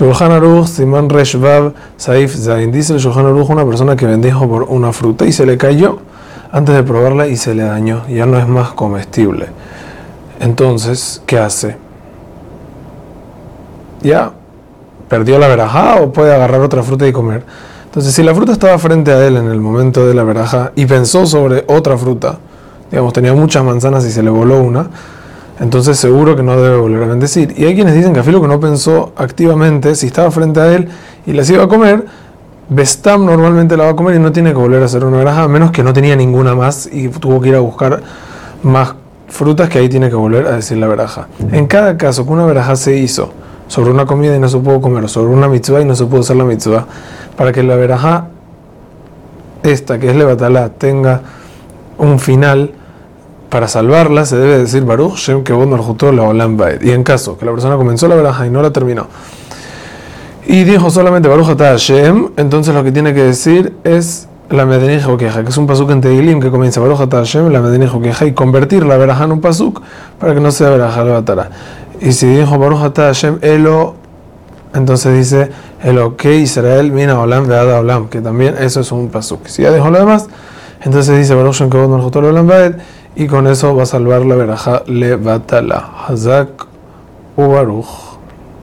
Shulchan Aruch, Simán Reshvav, Saif Zain. Dice el Shulchan Aruch una persona que bendijo por una fruta y se le cayó antes de probarla y se le dañó. Ya no es más comestible. Entonces, ¿qué hace? Ya perdió la verajá o puede agarrar otra fruta y comer. Entonces, si la fruta estaba frente a él en el momento de la verajá y pensó sobre otra fruta, digamos, tenía muchas manzanas y se le voló una, entonces seguro que no debe volver a bendecir. Y hay quienes dicen que Afilo que no pensó activamente, si estaba frente a él y las iba a comer, Bestam normalmente la va a comer y no tiene que volver a hacer una verajá, a menos que no tenía ninguna más y tuvo que ir a buscar más frutas que ahí tiene que volver a decir la veraja. En cada caso que una veraja se hizo sobre una comida y no se pudo comer, sobre una mitzvah y no se pudo hacer la mitzvah, para que la veraja esta que es levatalá tenga un final para salvarla se debe decir Baruch Shem que la Olam Y en caso que la persona comenzó la veraja y no la terminó y dijo solamente Baruch Ata Hashem, entonces lo que tiene que decir es la Medenij queja, que es un pasuk en Tehilim que comienza Baruch Ata Hashem, la Medenij queja, y convertir la veraja en un pasuk para que no sea veraja la. Y si dijo Baruch Ata Hashem, Elo, entonces dice Elo que Israel mina Olam veada Olam, que también eso es un pasuk. Si ya dijo lo demás, entonces dice Baruch Shem Malchutor Olam Baed, y con eso va a salvar la veraja le batala. Hazak u Baruch.